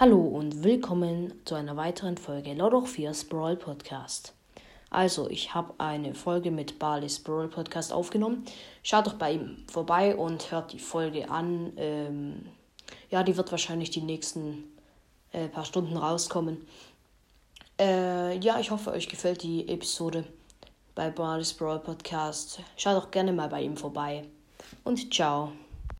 Hallo und willkommen zu einer weiteren Folge Lord of Fears Brawl Podcast. Also, ich habe eine Folge mit Barley's Brawl Podcast aufgenommen. Schaut doch bei ihm vorbei und hört die Folge an. Ähm, ja, die wird wahrscheinlich die nächsten äh, paar Stunden rauskommen. Äh, ja, ich hoffe, euch gefällt die Episode bei Barley's Brawl Podcast. Schaut doch gerne mal bei ihm vorbei. Und ciao.